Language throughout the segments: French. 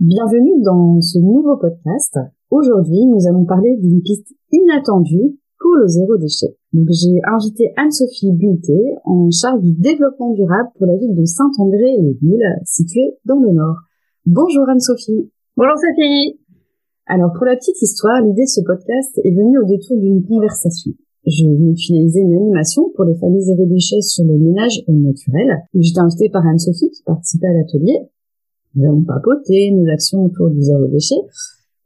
Bienvenue dans ce nouveau podcast. Aujourd'hui, nous allons parler d'une piste inattendue pour le zéro déchet. Donc, j'ai invité Anne-Sophie Bulté, en charge du développement durable pour la ville de Saint-André-les-Villes, située dans le Nord. Bonjour Anne-Sophie. Bonjour Sophie. Alors, pour la petite histoire, l'idée de ce podcast est venue au détour d'une conversation. Je venais de finaliser une animation pour les familles zéro déchet sur le ménage au naturel. J'étais invitée par Anne-Sophie qui participait à l'atelier. Nous avons papoté nos actions autour du zéro déchet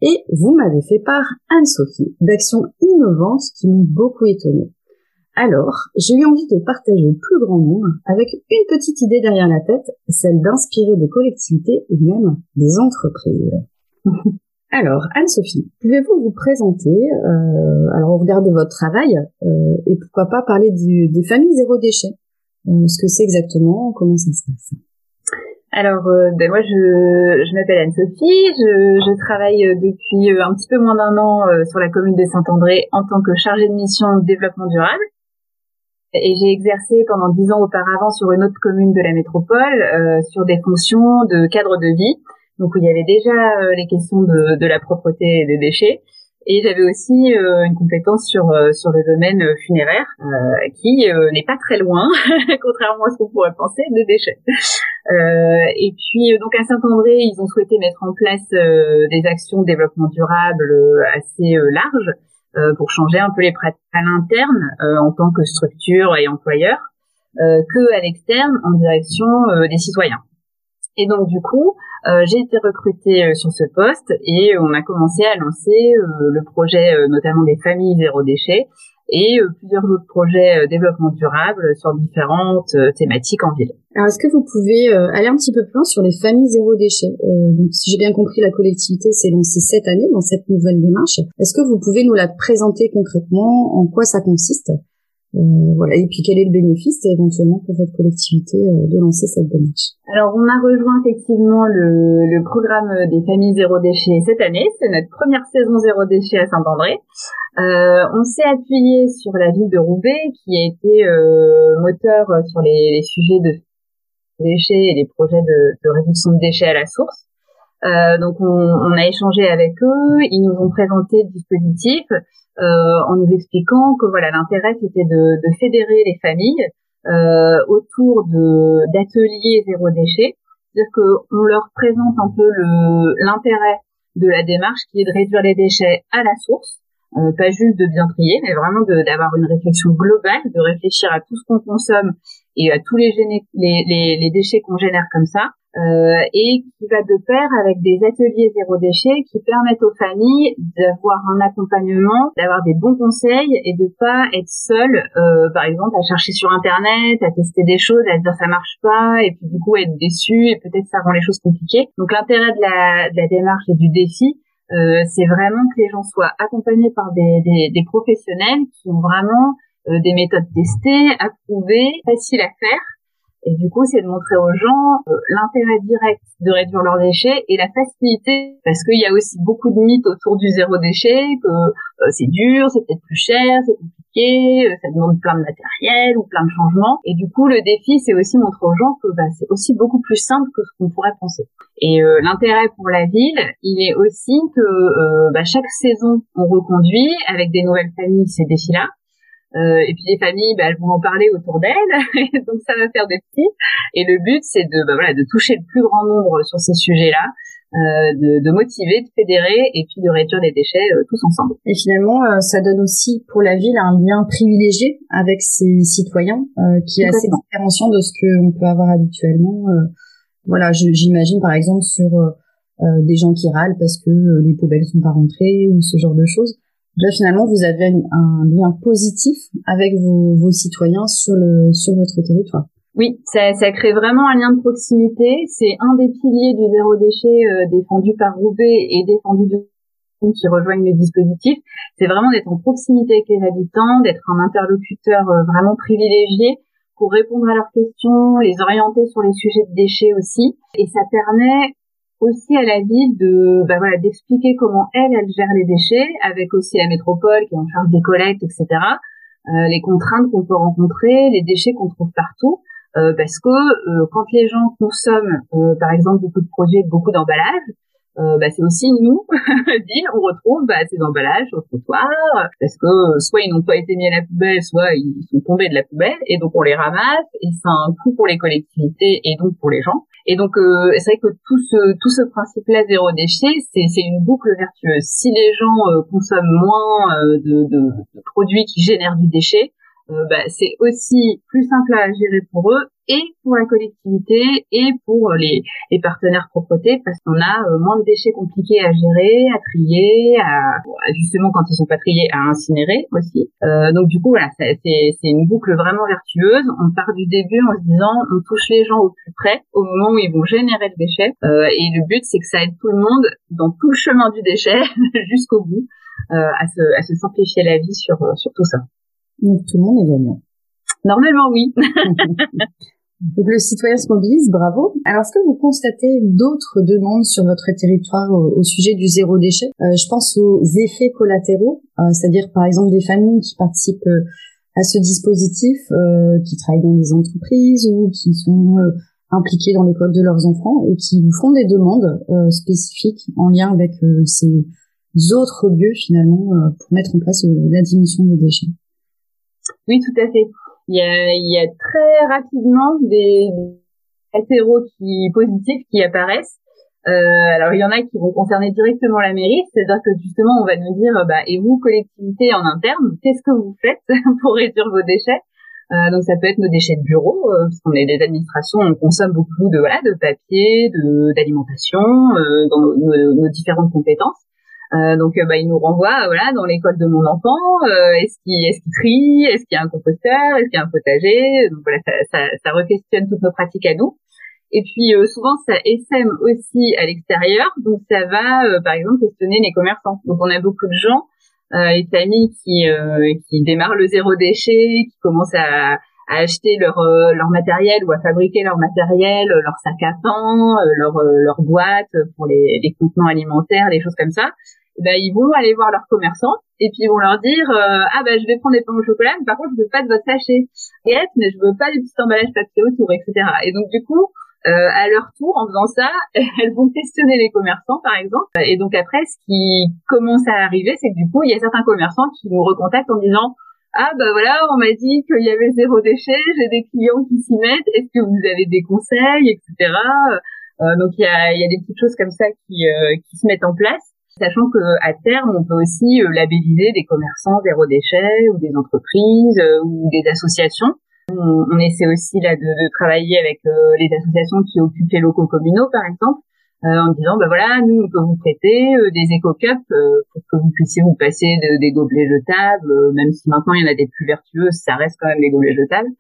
et vous m'avez fait part, Anne-Sophie, d'actions innovantes qui m'ont beaucoup étonnée. Alors, j'ai eu envie de partager au plus grand nombre avec une petite idée derrière la tête, celle d'inspirer des collectivités ou même des entreprises. alors, Anne-Sophie, pouvez-vous vous présenter, euh, alors au regard de votre travail, euh, et pourquoi pas parler des familles zéro déchet? Euh, Ce que c'est exactement, comment ça se passe? Alors, euh, ben moi, je, je m'appelle Anne-Sophie. Je, je, travaille euh, depuis euh, un petit peu moins d'un an sur la commune de Saint-André en tant que chargée de mission de développement durable. Et j'ai exercé pendant dix ans auparavant sur une autre commune de la métropole, euh, sur des fonctions de cadre de vie, donc où il y avait déjà les questions de, de, la propreté et des déchets. Et j'avais aussi euh, une compétence sur euh, sur le domaine euh, funéraire qui n'est pas très loin, contrairement à ce qu'on pourrait penser, des déchets. Et puis donc à Saint-André, ils ont souhaité mettre en place des actions de développement durable assez larges pour changer un peu les pratiques à l'interne en tant que structure et employeur que à l'externe en direction des citoyens. Et donc du coup, euh, j'ai été recrutée euh, sur ce poste et on a commencé à lancer euh, le projet notamment des familles zéro déchet et plusieurs autres projets développement durable sur différentes thématiques en ville. Alors est-ce que vous pouvez aller un petit peu plus loin sur les familles zéro déchet? Donc si j'ai bien compris, la collectivité s'est lancée cette année dans cette nouvelle démarche. Est-ce que vous pouvez nous la présenter concrètement? En quoi ça consiste? Euh, voilà. Et puis quel est le bénéfice éventuellement pour votre collectivité euh, de lancer cette démarche? Alors on a rejoint effectivement le, le, programme des familles zéro déchet cette année. C'est notre première saison zéro déchet à Saint-André. Euh, on s'est appuyé sur la ville de Roubaix qui a été euh, moteur sur les, les, sujets de déchets et les projets de, de réduction de déchets à la source. Euh, donc on, on, a échangé avec eux, ils nous ont présenté le dispositif en nous expliquant que voilà l'intérêt c'était de, de, fédérer les familles euh, autour de d'ateliers zéro déchet, c'est-à-dire qu'on leur présente un peu l'intérêt de la démarche qui est de réduire les déchets à la source, euh, pas juste de bien trier, mais vraiment d'avoir une réflexion globale, de réfléchir à tout ce qu'on consomme et à tous les, les, les, les déchets qu'on génère comme ça, euh, et qui va de pair avec des ateliers zéro déchet qui permettent aux familles d'avoir un accompagnement, d'avoir des bons conseils et de pas être seul, euh, par exemple, à chercher sur internet, à tester des choses, à dire ça marche pas et puis du coup être déçu et peut-être ça rend les choses compliquées. Donc l'intérêt de la, de la démarche et du défi, euh, c'est vraiment que les gens soient accompagnés par des, des, des professionnels qui ont vraiment euh, des méthodes testées, approuvées, faciles à faire et du coup, c'est de montrer aux gens euh, l'intérêt direct de réduire leurs déchets et la facilité, parce qu'il y a aussi beaucoup de mythes autour du zéro déchet, que euh, c'est dur, c'est peut-être plus cher, c'est compliqué, euh, ça demande plein de matériel ou plein de changements. Et du coup, le défi, c'est aussi montrer aux gens que bah, c'est aussi beaucoup plus simple que ce qu'on pourrait penser. Et l'intérêt pour la ville, il est aussi que bah, chaque saison, on reconduit avec des nouvelles familles ces défis-là. Euh, et puis les familles, bah, elles vont en parler autour d'elles, donc ça va faire des petits. Et le but, c'est de, bah, voilà, de toucher le plus grand nombre sur ces sujets-là, de, de, motiver, de fédérer et puis de réduire les déchets tous ensemble. Et finalement, ça donne aussi pour la ville un lien privilégié avec ses citoyens qui est assez différenciant de ce qu'on peut avoir habituellement. voilà, j'imagine par exemple sur des gens qui râlent parce que les poubelles sont pas rentrées ou ce genre de choses. Là, finalement, vous avez un lien positif avec vos, vos citoyens sur le sur votre territoire. Oui, ça, ça, crée vraiment un lien de proximité. C'est un des piliers du zéro déchet euh, défendu par Roubaix et défendu de qui rejoignent le dispositif. C'est vraiment d'être en proximité avec les habitants, d'être un interlocuteur euh, vraiment privilégié pour répondre à leurs questions, les orienter sur les sujets de déchets aussi. Et ça permet aussi à la ville de bah voilà d'expliquer comment elle elle gère les déchets avec aussi la métropole qui est en charge des collectes etc euh, les contraintes qu'on peut rencontrer les déchets qu'on trouve partout euh, parce que euh, quand les gens consomment, euh, par exemple, beaucoup de produits avec beaucoup d'emballage, bah, c'est aussi nous, ville, on retrouve bah, ces emballages au trottoir, parce que soit ils n'ont pas été mis à la poubelle, soit ils sont tombés de la poubelle, et donc on les ramasse, et c'est un coût pour les collectivités et donc pour les gens. Et donc c'est vrai que tout ce tout ce principe-là zéro déchet, c'est une boucle vertueuse. Si les gens consomment moins de, de, de produits qui génèrent du déchet, euh, bah, c'est aussi plus simple à gérer pour eux et pour la collectivité et pour les, les partenaires propreté parce qu'on a euh, moins de déchets compliqués à gérer, à trier, à justement quand ils sont pas triés à incinérer aussi. Euh, donc du coup voilà, c'est une boucle vraiment vertueuse. On part du début en se disant on touche les gens au plus près au moment où ils vont générer le déchet euh, et le but c'est que ça aide tout le monde dans tout le chemin du déchet jusqu'au bout euh, à, se, à se simplifier la vie sur sur tout ça. Donc tout le monde est gagnant. Normalement, oui. Donc le citoyen se mobilise, bravo. Alors est-ce que vous constatez d'autres demandes sur votre territoire au, sujet du zéro déchet? Euh, Je pense aux effets collatéraux, euh, c'est-à-dire par exemple des familles qui participent euh, à ce dispositif, qui travaillent dans des entreprises ou qui sont impliqués dans l'école de leurs enfants et qui vous font des demandes spécifiques en lien avec ces autres lieux finalement pour mettre en place la diminution des déchets. Oui, tout à fait. Il y a, il y a très rapidement des hétéros qui positifs qui apparaissent. Euh, alors il y en a qui vont concerner directement la mairie, c'est-à-dire que justement on va nous dire bah et vous collectivité en interne, qu'est-ce que vous faites pour réduire vos déchets? Euh, Donc ça peut être nos déchets de bureau, euh, puisqu'on est des administrations, on consomme beaucoup de voilà de papier, de d'alimentation euh, dans nos, nos, différentes compétences. Euh, donc, euh, bah, il nous renvoie, voilà, dans l'école de mon enfant, euh, est-ce qu'il est-ce qu'il trie, est-ce qu'il y a un composteur, est-ce qu'il y a un potager. Donc voilà, ça, ça, ça re-questionne toutes nos pratiques à nous. Et puis souvent, ça essaime aussi à l'extérieur. Donc ça va, par exemple, questionner les commerçants. Donc on a beaucoup de gens, les familles qui qui démarrent le zéro déchet, qui commencent à à acheter leur leur matériel ou à fabriquer leur matériel, leur sac à pain, leur leur boîte pour les, les contenants alimentaires, les choses comme ça ben, ils vont aller voir leurs commerçants et puis ils vont leur dire euh, ah ben je vais prendre des pains au chocolat mais par contre je veux pas de votre sachet. Et mais je veux pas des petits emballages papier autour etc et donc du coup euh, à leur tour en faisant ça elles vont questionner les commerçants par exemple. Et donc après ce qui commence à arriver c'est que du coup il y a certains commerçants qui nous recontactent en disant ah ben voilà, on m'a dit qu'il y avait zéro déchet, j'ai des clients qui s'y mettent, est-ce que vous avez des conseils, etc. Euh, donc il y a, y a des petites choses comme ça qui, euh, qui se mettent en place sachant que à terme, on peut aussi euh, labelliser des commerçants zéro déchet ou des entreprises euh, ou des associations. On, essaie aussi là de, de travailler avec euh, les associations qui occupent les locaux communaux, par exemple, en disant bah voilà, nous on peut vous prêter des éco-cups pour que vous puissiez vous passer des gobelets jetables, même si maintenant il y en a des plus vertueuses, ça reste quand même des gobelets jetables.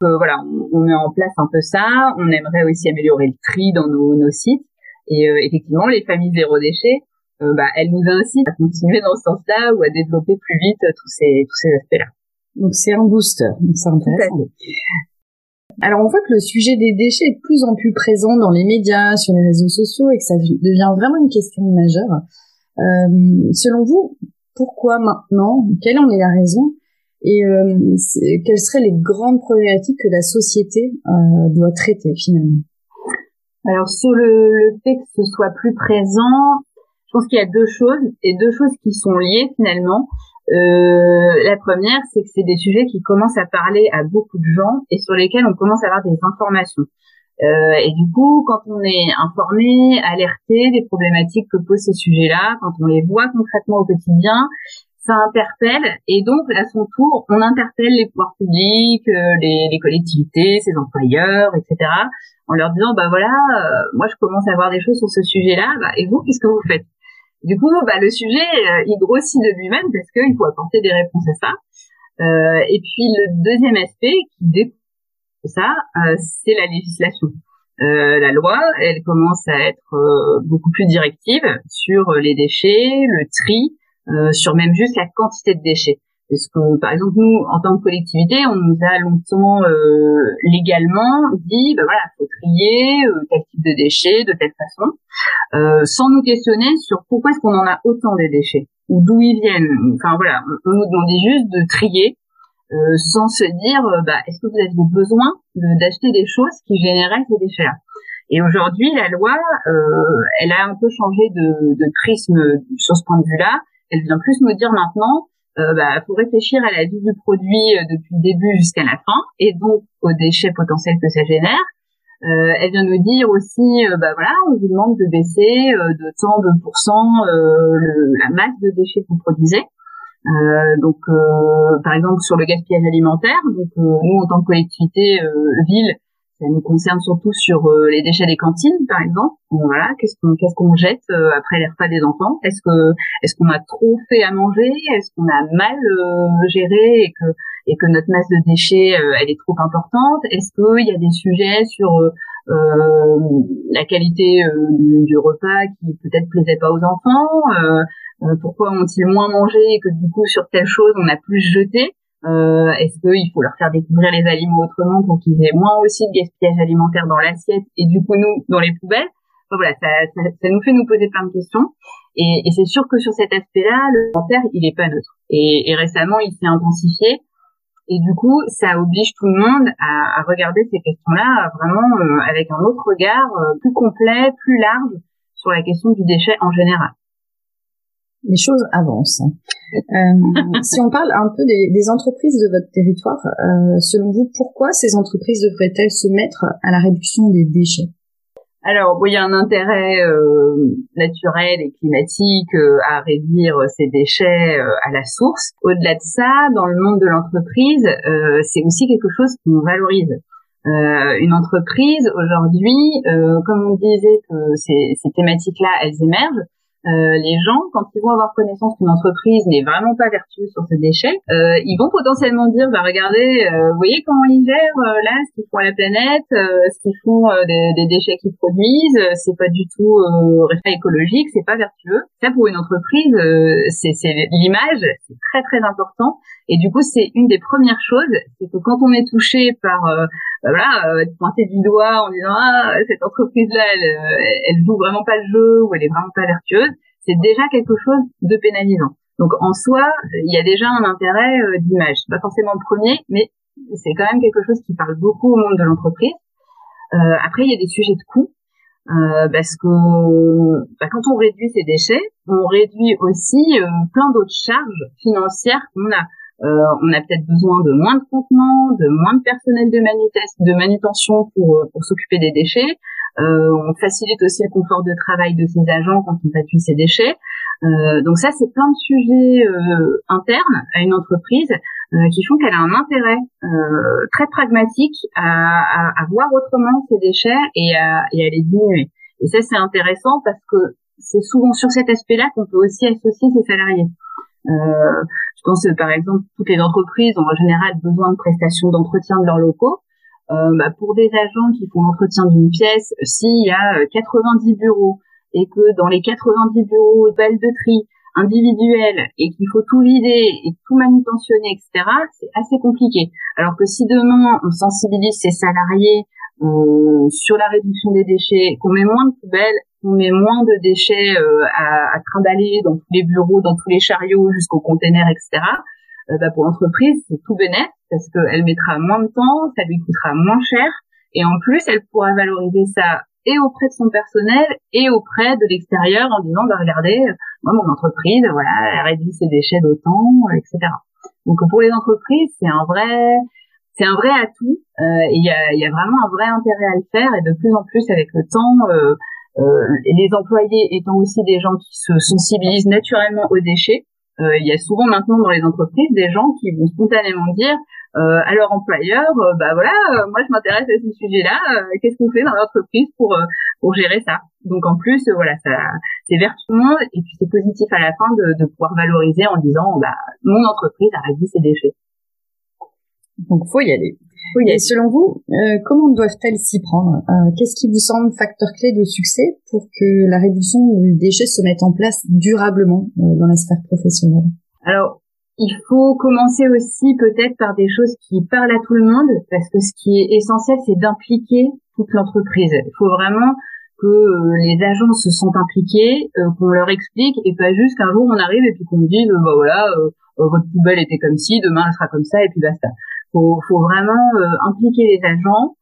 voilà, on, met en place un peu ça. On aimerait aussi améliorer le tri dans nos, nos sites. Et effectivement, les familles zéro déchet, euh, bah, elle nous incite à continuer dans ce sens-là ou à développer plus vite tous ces, tous ces aspects-là. Donc c'est un booster, donc c'est intéressant. Alors on voit que le sujet des déchets est de plus en plus présent dans les médias, sur les réseaux sociaux et que ça devient vraiment une question majeure. Euh, selon vous, pourquoi maintenant? Quelle en est la raison? Et euh, quelles seraient les grandes problématiques que la société euh, doit traiter finalement? Alors sur le, le fait que ce soit plus présent, pense qu'il y a deux choses et deux choses qui sont liées finalement. Euh, la première, c'est que c'est des sujets qui commencent à parler à beaucoup de gens et sur lesquels on commence à avoir des informations. Euh, et du coup, quand on est informé, alerté des problématiques que posent ces sujets-là, quand on les voit concrètement au quotidien, ça interpelle et donc à son tour, on interpelle les pouvoirs publics, euh, les, les, collectivités, ses employeurs, etc. En leur disant bah voilà, euh, moi je commence à voir des choses sur ce sujet-là, bah, et vous qu'est-ce que vous faites? Du coup, bah le sujet euh, il grossit de lui-même parce qu'il faut apporter des réponses à ça. et puis le deuxième aspect qui découle ça, c'est la législation. Euh, la loi, elle commence à être beaucoup plus directive sur les déchets, le tri, euh, sur même juste la quantité de déchets. Parce que, par exemple, nous, en tant que collectivité, on nous a longtemps euh, légalement dit, ben voilà, faut trier euh, tel type de déchets de telle façon, euh, sans nous questionner sur pourquoi est-ce qu'on en a autant des déchets ou d'où ils viennent. Enfin voilà, on, nous demandait juste de trier, euh, sans se dire, bah, est-ce que vous aviez besoin d'acheter des choses qui généraient ces déchets-là? Et aujourd'hui, la loi, elle a un peu changé de, de prisme sur ce point de vue-là elle vient plus nous dire maintenant, euh, bah, faut réfléchir à la vie du produit euh, depuis le début jusqu'à la fin, et donc aux déchets potentiels que ça génère. Euh, elle vient nous dire aussi, euh, bah voilà, on vous demande de baisser de tant de pourcents la masse de déchets que vous produisez. donc, par exemple, sur le gaspillage alimentaire, donc nous en tant que collectivité ville, ça nous concerne surtout sur euh, les déchets des cantines, par exemple. voilà, qu'est-ce qu'on qu'est-ce qu'on jette euh, après les repas des enfants? Est-ce que est-ce qu'on a trop fait à manger? Est-ce qu'on a mal euh, géré et que et que notre masse de déchets elle est trop importante? Est-ce qu'il y a des sujets sur la qualité du, du, repas qui peut-être plaisait pas aux enfants? Pourquoi ont-ils moins mangé et que du coup sur telle chose on a plus jeté? Euh, Est-ce qu'il faut leur faire découvrir les aliments autrement pour qu'ils aient moins aussi de gaspillage alimentaire dans l'assiette et du coup nous dans les poubelles? Voilà, ça, ça, ça, nous fait nous poser plein de questions. Et, et c'est sûr que sur cet aspect-là, le alimentaire, il est pas neutre. Et, et récemment, il s'est intensifié. Et du coup, ça oblige tout le monde à, à regarder ces questions-là vraiment euh, avec un autre regard euh, plus complet, plus large sur la question du déchet en général les choses avancent. Euh, si on parle un peu des, des entreprises de votre territoire, euh, selon vous, pourquoi ces entreprises devraient-elles se mettre à la réduction des déchets? Alors, il y a un intérêt euh, naturel et climatique euh, à réduire ces déchets euh, à la source. Au-delà de ça, dans le monde de l'entreprise, c'est aussi quelque chose qu'on valorise. une entreprise, aujourd'hui, comme on disait que ces, ces thématiques-là, elles émergent, euh, les gens, quand ils vont avoir connaissance qu'une entreprise n'est vraiment pas vertueuse sur ses déchets, euh, ils vont potentiellement dire, bah regardez, euh, vous voyez comment ils gèrent euh, là ce qu'ils font à la planète, ce qu'ils font des, des, déchets qu'ils produisent, c'est pas du tout écologique, c'est pas vertueux. Ça pour une entreprise, c'est l'image, c'est très très important. Et du coup, c'est une des premières choses, c'est que quand on est touché par voilà, être pointé du doigt en disant ah cette entreprise là, elle, elle joue vraiment pas le jeu ou elle est vraiment pas vertueuse c'est déjà quelque chose de pénalisant. Donc en soi, il y a déjà un intérêt euh, d'image. Pas forcément le premier, mais c'est quand même quelque chose qui parle beaucoup au monde de l'entreprise. Euh, après, il y a des sujets de coût. Euh, parce que bah, quand on réduit ses déchets, on réduit aussi euh, plein d'autres charges financières qu'on a. Euh, on a peut-être besoin de moins de contenants, de moins de personnel de, manutention pour, pour s'occuper des déchets. Euh, on facilite aussi le confort de travail de ses agents quand on réduit ses déchets. Euh, donc ça, c'est plein de sujets euh, internes à une entreprise qui font qu'elle a un intérêt très pragmatique à, à, voir autrement ses déchets et à, et à les diminuer. Et ça, c'est intéressant parce que c'est souvent sur cet aspect-là qu'on peut aussi associer ses salariés. Euh, je pense par exemple toutes les entreprises ont en général besoin de prestations d'entretien de leurs locaux. Euh, bah, pour des agents qui font l'entretien d'une pièce, s'il y a 90 euh, bureaux et que dans les 90 bureaux, belles de tri individuelles et qu'il faut tout vider et tout manutentionner, etc., c'est assez compliqué. Alors que si demain on sensibilise ses salariés euh, sur la réduction des déchets, qu'on met moins de poubelles, qu'on met moins de déchets euh, à, à trimballer dans tous les bureaux, dans tous les chariots jusqu'aux containers, etc., euh, bah, pour l'entreprise, c'est tout bénéfice parce qu'elle mettra moins de temps, ça lui coûtera moins cher, et en plus, elle pourra valoriser ça et auprès de son personnel et auprès de l'extérieur en disant, bah regardez, moi mon entreprise, voilà, elle réduit ses déchets d'autant, etc. Donc pour les entreprises, c'est un vrai, c'est un vrai atout et il y a, y a, vraiment un vrai intérêt à le faire et de plus en plus avec le temps. les employés étant aussi des gens qui se sensibilisent naturellement aux déchets, il y a souvent maintenant dans les entreprises des gens qui vont spontanément dire euh, à leur employeur, euh, bah voilà, euh, moi je m'intéresse à ce sujet-là, qu'est-ce qu'on fait dans l'entreprise pour pour gérer ça? Donc en plus, voilà, ça c'est vers tout le monde et puis c'est positif à la fin de, de pouvoir valoriser en disant, bah mon entreprise a réduit ses déchets. Donc faut y aller. Et selon vous, comment doivent-elles s'y prendre? Qu'est-ce qui vous semble facteur clé de succès pour que la réduction des déchets se mette en place durablement dans la sphère professionnelle? Alors, il faut commencer aussi peut-être par des choses qui parlent à tout le monde, parce que ce qui est essentiel, c'est d'impliquer toute l'entreprise. Il faut vraiment que euh, les agents se sentent impliqués, euh, qu'on leur explique, et pas juste qu'un jour on arrive et puis qu'on dise, bah voilà, euh, votre poubelle était comme ci, demain elle sera comme ça, et puis basta. Faut, faut vraiment impliquer les agents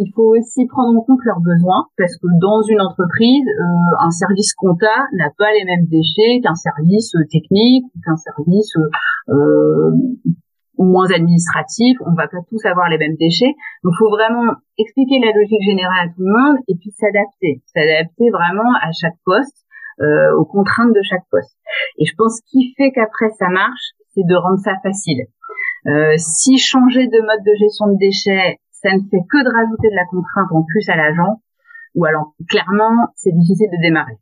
il faut aussi prendre en compte leurs besoins parce que dans une entreprise, euh, un service compta n'a pas les mêmes déchets qu'un service euh, technique qu'un service euh, moins administratif. On va pas tous avoir les mêmes déchets. Donc, il faut vraiment expliquer la logique générale à tout le monde et puis s'adapter, s'adapter vraiment à chaque poste, euh, aux contraintes de chaque poste. Et je pense qu'il fait qu'après ça marche, c'est de rendre ça facile. Euh, si changer de mode de gestion de déchets ça ne fait que de rajouter de la contrainte en plus à l'agent, ou alors clairement, c'est difficile de démarrer.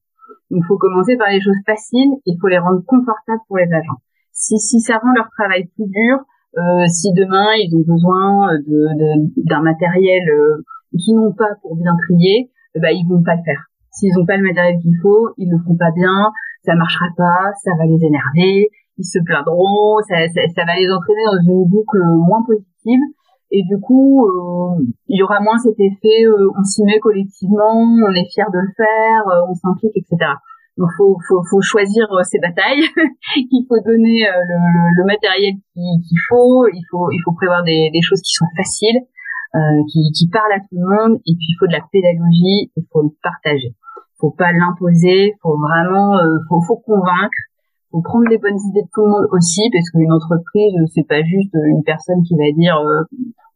il faut commencer par les choses faciles, il faut les rendre confortables pour les agents. Si, si ça rend leur travail plus dur, euh, si demain ils ont besoin de, d'un matériel euh, qu'ils n'ont pas pour bien trier, eh ben, ils vont pas le faire. S'ils n'ont pas le matériel qu'il faut, ils le font pas bien, ça marchera pas, ça va les énerver, ils se plaindront, ça, ça, ça va les entraîner dans une boucle moins positive et du coup, euh, il y aura moins cet effet, euh, on s'y met collectivement, on est fier de le faire, euh, on s'implique, etc. Donc, faut, faut, faut choisir ses batailles. il faut donner le, le, matériel qu'il faut. Il faut, il faut prévoir des, des choses qui sont faciles, qui, qui parlent à tout le monde. Et puis, il faut de la pédagogie. Il faut le partager. Faut pas l'imposer. Faut vraiment, faut, faut convaincre faut prendre les bonnes idées de tout le monde aussi parce qu'une entreprise c'est pas juste une personne qui va dire euh,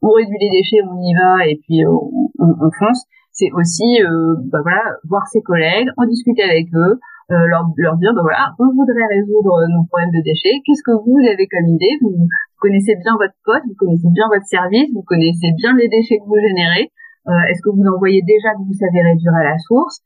on réduit les déchets on y va et puis euh, on, on, fonce. C'est aussi euh, bah voilà voir ses collègues en discuter avec eux leur, leur dire bah voilà on voudrait résoudre nos problèmes de déchets. Qu'est-ce que vous avez comme idée? Vous, connaissez bien votre poste vous connaissez bien votre service vous connaissez bien les déchets que vous générez. Est-ce que vous en voyez déjà que vous savez réduire à la source?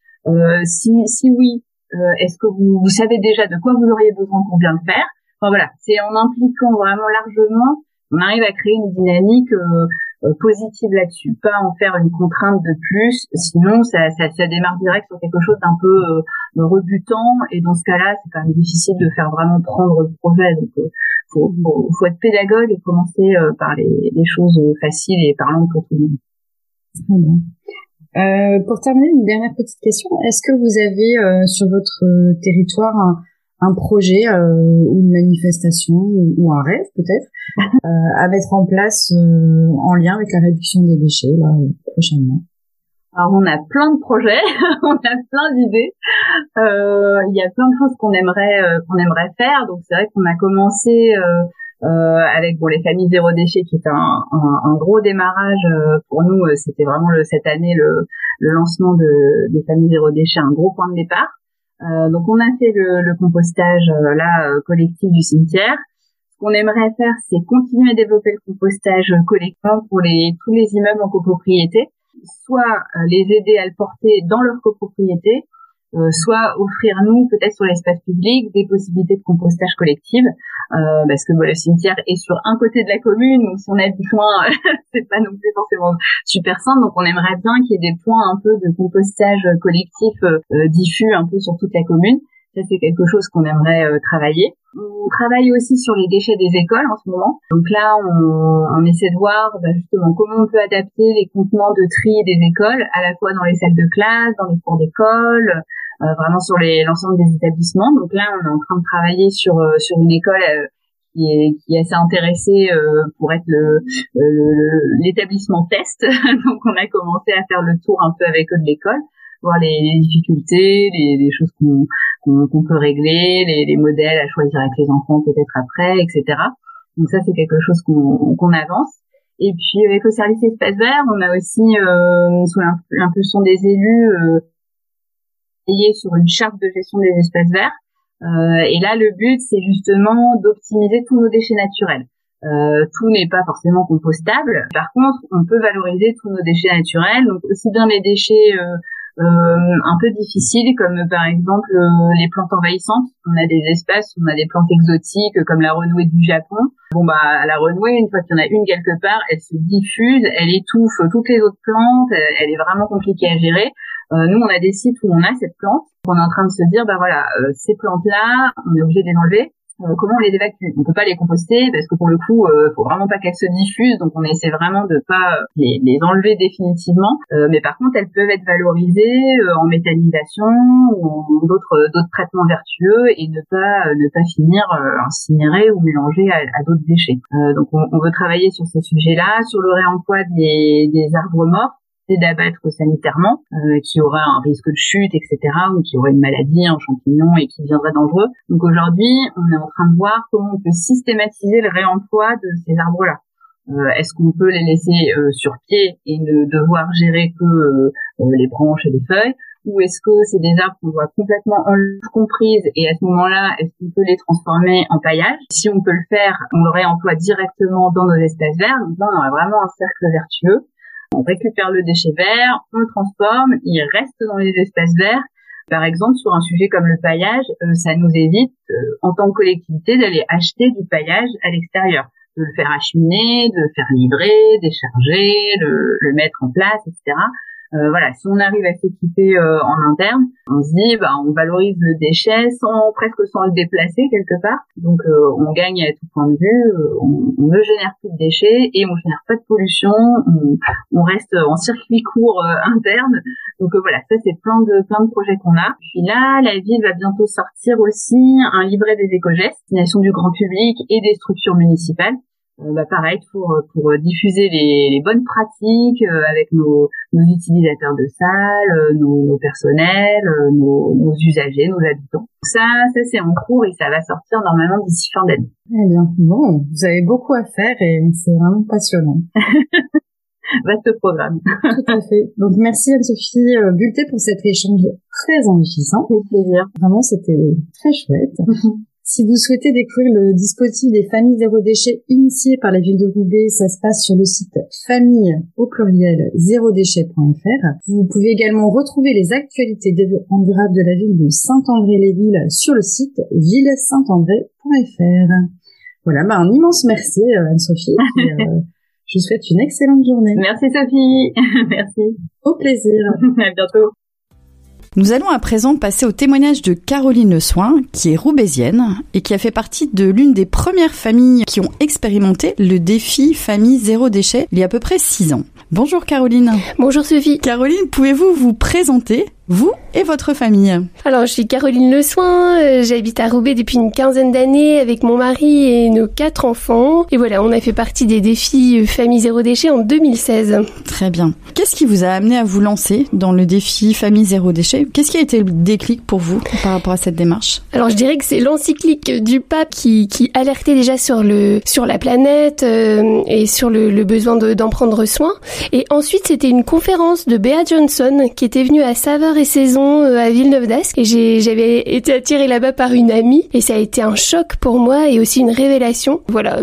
Si si oui euh, est-ce que vous, vous, savez déjà de quoi vous auriez besoin pour bien le faire? Enfin voilà, c'est en impliquant vraiment largement, on arrive à créer une dynamique euh, euh, positive là-dessus, pas en faire une contrainte de plus. Sinon, ça, ça, ça démarre direct sur quelque chose d'un peu euh, rebutant, et dans ce cas-là, c'est quand même difficile de faire vraiment prendre le projet. Donc, faut, faut, faut, être pédagogue et commencer par les, les, choses faciles et parlantes pour tout le monde. Très bien. Euh, pour terminer, une dernière petite question. Est-ce que vous avez euh, sur votre euh, territoire un, projet ou une manifestation ou, un rêve peut-être à mettre en place en lien avec la réduction des déchets là, prochainement alors on a plein de projets, on a plein d'idées. Il y a plein de choses qu'on aimerait qu'on aimerait faire. Donc c'est vrai qu'on a commencé euh, avec bon les familles zéro déchet qui est un, un, un gros démarrage euh, pour nous. Euh, c'était vraiment le, cette année le, le lancement de, des familles zéro déchet, un gros point de départ. Euh, donc on a fait le, compostage là collectif du cimetière. Ce qu'on aimerait faire, c'est continuer à développer le compostage collectif pour tous les immeubles en copropriété, soit les aider à le porter dans leur copropriété, euh, soit offrir nous peut-être sur l'espace public des possibilités de compostage collectif euh, parce que le cimetière est sur un côté de la commune donc si on a loin c'est pas non plus forcément super simple donc on aimerait bien qu'il y ait des points un peu de compostage collectif euh, diffus un peu sur toute la commune ça, c'est quelque chose qu'on aimerait travailler. On travaille aussi sur les déchets des écoles en ce moment. Donc là, on, on essaie de voir bah, justement comment on peut adapter les contenants de tri des écoles, à la fois dans les salles de classe, dans les cours d'école, euh, vraiment sur l'ensemble des établissements. Donc là, on est en train de travailler sur euh, sur une école euh, qui est, qui est assez intéressée pour être le l'établissement test. Donc on a commencé à faire le tour un peu avec eux de l'école, voir les, les difficultés, les, les choses qu'on qu'on peut régler, les, les, modèles à choisir avec les enfants peut-être après, etc. Donc ça, c'est quelque chose qu'on avance. Et puis avec le service espace vert, on a aussi, euh, sous l'impulsion des élus, euh, sur une charte de gestion des espaces verts. Euh, et là, le but, c'est justement d'optimiser tous nos déchets naturels. Euh, tout n'est pas forcément compostable. Par contre, on peut valoriser tous nos déchets naturels, donc aussi bien les déchets euh, euh, un peu difficiles comme par exemple euh, les plantes envahissantes. On a des espèces, on a des plantes exotiques comme la renouée du Japon. Bon bah la renouée, une fois qu'il y en a une quelque part, elle se diffuse, elle étouffe toutes les autres plantes, elle est vraiment compliquée à gérer. Euh, nous, on a des sites où on a cette plante. On est en train de se dire, bah voilà, ces plantes-là, on est obligé de les enlever. Euh, comment on les évacue? On peut pas les composter parce que pour le coup, euh, faut vraiment pas qu'elles se diffusent, donc on essaie vraiment de pas les, les enlever définitivement. Euh, mais par contre, elles peuvent être valorisées euh, en méthanisation ou en d'autres d'autres traitements vertueux et ne pas ne pas finir incinérées ou mélangées à, à d'autres déchets. donc on, on, veut travailler sur ces sujets-là, sur le réemploi des, des arbres morts d'abattre sanitairement, euh, qui aurait un risque de chute, etc., ou qui aurait une maladie, un champignon et qui deviendrait dangereux. Donc aujourd'hui, on est en train de voir comment on peut systématiser le réemploi de ces arbres-là. Euh, Est-ce qu'on peut les laisser euh, sur pied et ne devoir gérer que euh, euh, les branches et les feuilles ou est-ce que c'est des arbres qu'on doit complètement comprises et à ce moment-là, est-ce qu'on peut les transformer en paillage Si on peut le faire, on le réemploie directement dans nos espaces verts. Donc là, on aurait vraiment un cercle vertueux on récupère le déchet vert, on le transforme, il reste dans les espaces verts. Par exemple, sur un sujet comme le paillage, euh, ça nous évite, euh, en tant que collectivité, d'aller acheter du paillage à l'extérieur, de le faire acheminer, de le faire livrer, décharger, le, le mettre en place, etc. Euh, voilà, si on arrive à s'équiper euh, en interne, on se dit, bah, on valorise le déchet sans presque sans le déplacer quelque part. Donc, euh, on gagne à tout point de vue. On, on, ne génère plus de déchets et on génère pas de pollution. On, on reste en circuit court interne. Donc voilà, ça c'est plein de plein de projets qu'on a. Puis là, la ville va bientôt sortir aussi un livret des éco-gestes, destination du grand public et des structures municipales euh, bah, pareil pour pour diffuser les, les bonnes pratiques euh, avec nos, nos, utilisateurs de salles, nos, nos personnels, nos, nos, usagers, nos habitants. Ça, ça c'est en cours et ça va sortir normalement d'ici fin d'année. Très bien. Bon, vous avez beaucoup à faire et c'est vraiment passionnant. Vaste programme. Tout à fait. Donc merci Anne-Sophie Bulté pour cet échange très enrichissant. Avec plaisir. Vraiment, c'était très chouette. Si vous souhaitez découvrir le dispositif des familles zéro déchet initié par la ville de Roubaix, ça se passe sur le site famille au pluriel zéro déchet.fr. Vous pouvez également retrouver les actualités développement durable de la ville de Saint-André-les-Villes sur le site ville-saint-andré.fr. Voilà, bah un immense merci euh, Anne-Sophie. euh, je vous souhaite une excellente journée. Merci Sophie. merci. Au plaisir. à bientôt. Nous allons à présent passer au témoignage de Caroline Le Soin, qui est roubaisienne et qui a fait partie de l'une des premières familles qui ont expérimenté le défi famille zéro déchet il y a à peu près six ans. Bonjour Caroline. Bonjour Sophie. Caroline, pouvez-vous vous présenter vous et votre famille Alors, je suis Caroline Le Soin, euh, j'habite à Roubaix depuis une quinzaine d'années avec mon mari et nos quatre enfants. Et voilà, on a fait partie des défis euh, Famille Zéro Déchet en 2016. Très bien. Qu'est-ce qui vous a amené à vous lancer dans le défi Famille Zéro Déchet? Qu'est-ce qui a été le déclic pour vous par rapport à cette démarche? Alors, je dirais que c'est l'encyclique du pape qui, qui alertait déjà sur, le, sur la planète euh, et sur le, le besoin d'en prendre soin. Et ensuite, c'était une conférence de Bea Johnson qui était venue à Saveur et Saison euh, à Villeneuve d'Ascq et j'avais été attirée là-bas par une amie et ça a été un choc pour moi et aussi une révélation. Voilà,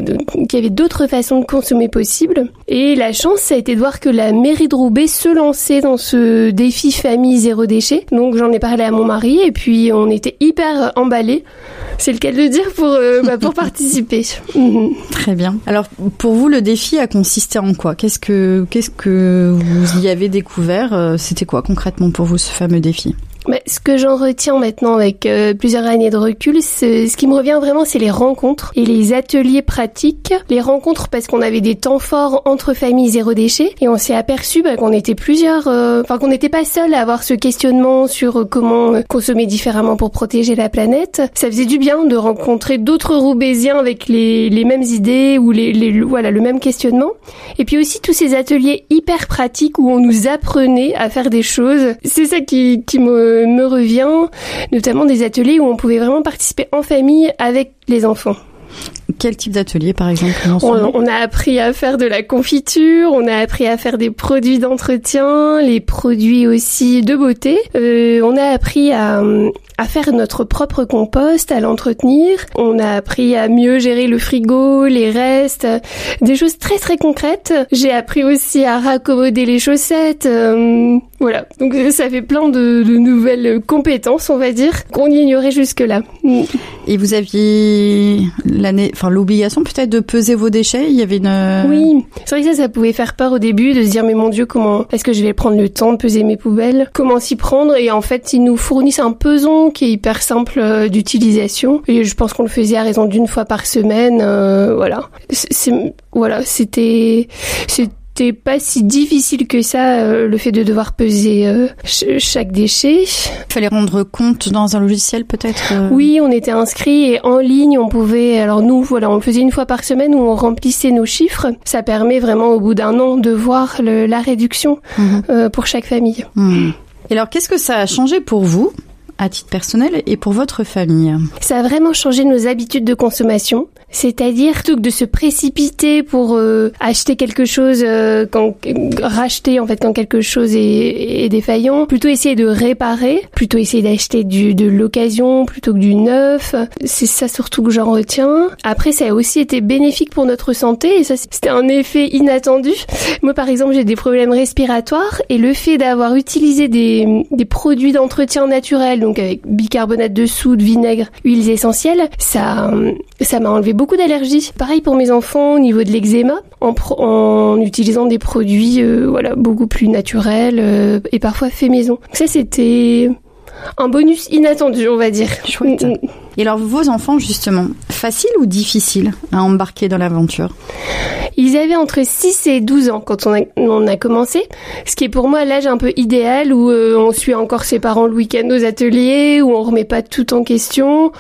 qu'il y avait d'autres façons de consommer possibles. Et la chance, ça a été de voir que la mairie de Roubaix se lançait dans ce défi famille zéro déchet. Donc j'en ai parlé à mon mari et puis on était hyper emballés. C'est le cas de le dire pour, euh, bah, pour participer. Très bien. Alors pour vous, le défi a consisté en quoi? Qu'est-ce que qu'est-ce que vous y avez découvert? Euh, C'était quoi concrètement pour vous ce fameux défi mais ce que j'en retiens maintenant avec euh, plusieurs années de recul, ce qui me revient vraiment, c'est les rencontres et les ateliers pratiques. Les rencontres parce qu'on avait des temps forts entre familles zéro déchet et on s'est aperçu bah, qu'on était plusieurs, euh, enfin qu'on n'était pas seul à avoir ce questionnement sur euh, comment consommer différemment pour protéger la planète. Ça faisait du bien de rencontrer d'autres Roubaisiens avec les, les mêmes idées ou les, les, voilà le même questionnement. Et puis aussi tous ces ateliers hyper pratiques où on nous apprenait à faire des choses. C'est ça qui, qui me me revient, notamment des ateliers où on pouvait vraiment participer en famille avec les enfants. Quel type d'atelier, par exemple on, on, a appris à faire de la confiture, on a appris à faire des produits d'entretien, les produits aussi de beauté. Euh, on a appris à, à faire notre propre compost, à l'entretenir. On a appris à mieux gérer le frigo, les restes, des choses très très concrètes. J'ai appris aussi à raccommoder les chaussettes. Euh, voilà, donc ça fait plein de, de nouvelles compétences, on va dire, qu'on ignorait jusque-là. Et vous aviez l'année, enfin l'obligation peut-être de peser vos déchets? Il y avait une. Oui, c'est vrai que ça, ça pouvait faire peur au début de se dire mais mon Dieu comment est-ce que je vais prendre le temps de peser mes poubelles? Comment s'y prendre? Et en fait, ils nous fournissent un peson qui est hyper simple euh, d'utilisation. Et je pense qu'on le faisait à raison d'une fois par semaine. Euh, voilà, c'est voilà, c'était c'était pas si difficile que ça euh, le fait de devoir peser euh, chaque déchet. Il fallait rendre compte dans un logiciel peut-être. Euh Oui, on était inscrit et en ligne on pouvait. Alors nous, voilà, on le faisait une fois par semaine où on remplissait nos chiffres. Ça permet vraiment au bout d'un an de voir le, la réduction mmh. pour chaque famille. Mmh. Et alors, qu'est-ce que ça a changé pour vous à titre personnel et pour votre famille Ça a vraiment changé nos habitudes de consommation. C'est-à-dire, plutôt que de se précipiter pour euh, acheter quelque chose, euh, quand, racheter en fait quand quelque chose est, est, défaillant, plutôt essayer de réparer, plutôt essayer d'acheter du de l'occasion plutôt que du neuf. C'est ça surtout que j'en retiens. Après, ça a aussi été bénéfique pour notre santé et ça c'était un effet inattendu. Moi, par exemple, j'ai des problèmes respiratoires et le fait d'avoir utilisé des, des produits d'entretien naturel, donc avec bicarbonate de soude, vinaigre, huiles essentielles, ça ça m'a enlevé beaucoup d'allergies. Pareil pour mes enfants au niveau de l'eczéma, en, en, utilisant des produits euh, voilà beaucoup plus naturels euh, et parfois faits maison. Donc ça c'était un bonus inattendu, on va dire. Chouette. Et alors vos enfants justement, facile ou difficile à embarquer dans l'aventure? Ils avaient entre 6 et 12 ans quand on a, on a commencé, ce qui est pour moi l'âge un peu idéal où euh, on suit encore ses parents le week-end aux ateliers, où on remet pas tout en question.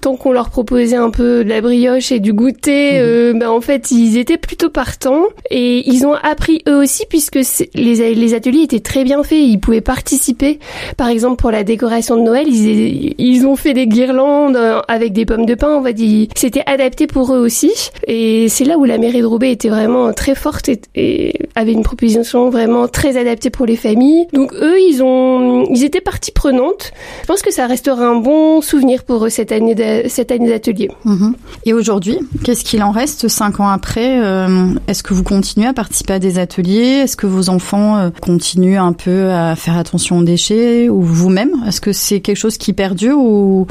Tant qu'on leur proposait un peu de la brioche et du goûter, mmh. euh, en fait ils étaient plutôt partants et ils ont appris eux aussi puisque les, les ateliers étaient très bien faits, ils pouvaient participer. Par exemple pour la décoration de Noël, ils, ont fait des guirlandes euh, avec des pommes de pin, on va dire. C'était adapté pour eux aussi et c'est là où la mairie de Roubaix était vraiment très forte et, avait une proposition vraiment très adaptée pour les familles. Donc eux, ils étaient partie prenante. Je pense que ça restera un bon souvenir pour eux cette année, cette année d'atelier. Mhm. Et aujourd'hui, qu'est-ce qu'il en reste cinq ans après euh, Est-ce que vous continuez à participer à des ateliers? Est-ce que vos enfants euh, continuent un peu à faire attention aux déchets? Ou vous-même Est-ce que c'est quelque chose qui perdure ou,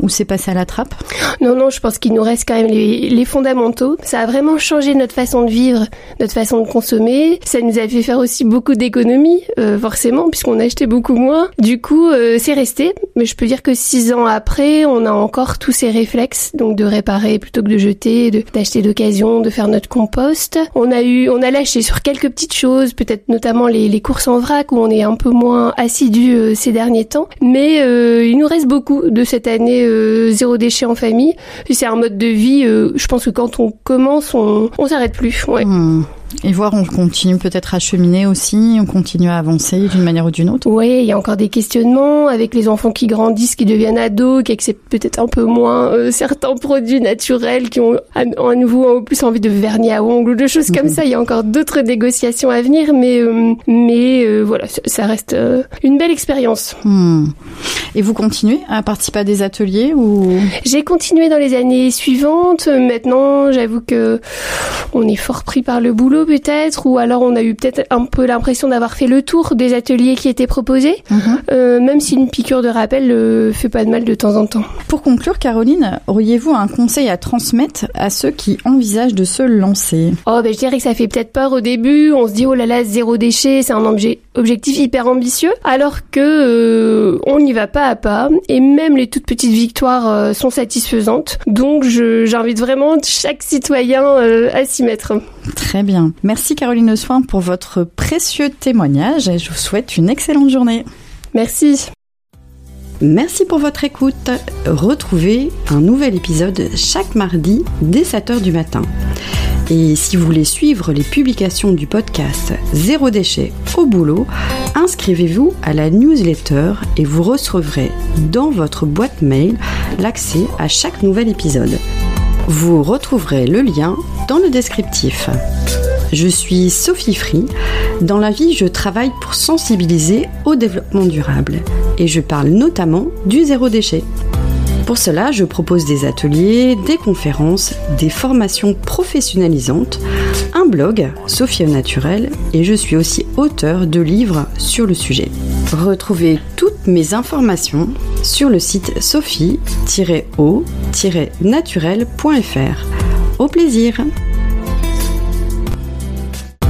ou c'est passé à la trappe? Non, non, je pense qu'il nous reste quand même les, les fondamentaux. Ça a vraiment changé notre façon de vivre, notre façon de consommer. Ça nous a fait faire aussi beaucoup d'économies, euh, forcément, puisqu'on achetait beaucoup moins. Du coup, euh, c'est resté. Mais je peux dire que six ans après, on a encore tous ces réflexes, donc de réparer plutôt que de jeter, d'acheter d'occasion, de faire notre compost. On a eu, on a lâché sur quelques petites choses, peut-être notamment les, les, courses en vrac où on est un peu moins assidu euh, ces derniers temps. Mais euh, il nous reste beaucoup de cette année euh, zéro déchet en famille. C'est un mode de vie. je pense que quand on commence, on, on s'arrête plus. Ouais. Mmh. Et voir, on continue peut-être à cheminer aussi, on continue à avancer d'une manière ou d'une autre. Oui, il y a encore des questionnements avec les enfants qui grandissent, qui deviennent ados, qui acceptent peut-être un peu moins euh, certains produits naturels, qui ont à, à, nouveau plus envie de vernis à ongles ou de choses comme mmh. ça. Il y a encore d'autres négociations à venir, mais euh, mais euh, voilà, ça reste une belle expérience. Mmh. Et vous continuez à participer à des ateliers ou? J'ai continué dans les années suivantes. Maintenant, j'avoue que on est fort pris par le boulot peut-être, ou alors on a eu peut-être un peu l'impression d'avoir fait le tour des ateliers qui étaient proposés, mmh. euh, même si une piqûre de rappel euh, fait pas de mal de temps en temps. Pour conclure, Caroline, auriez-vous un conseil à transmettre à ceux qui envisagent de se lancer? Oh, ben je dirais que ça fait peut-être peur au début. On se dit oh là là, zéro déchet, c'est un objet, objectif hyper ambitieux, alors que euh, on n'y va pas à pas, et même les toutes petites victoires euh, sont satisfaisantes. Donc j'invite vraiment chaque citoyen euh, à s'y mettre. Très bien. Merci Caroline Soin pour votre précieux témoignage et je vous souhaite une excellente journée. Merci. Merci pour votre écoute. Retrouvez un nouvel épisode chaque mardi dès 7h du matin. Et si vous voulez suivre les publications du podcast Zéro déchet au boulot, inscrivez-vous à la newsletter et vous recevrez dans votre boîte mail l'accès à chaque nouvel épisode. Vous retrouverez le lien dans le descriptif. Je suis Sophie Free. Dans la vie, je travaille pour sensibiliser au développement durable et je parle notamment du zéro déchet. Pour cela, je propose des ateliers, des conférences, des formations professionnalisantes, un blog, Sophie au naturel, et je suis aussi auteur de livres sur le sujet. Retrouvez toutes mes informations sur le site sophie-o-naturel.fr. Au plaisir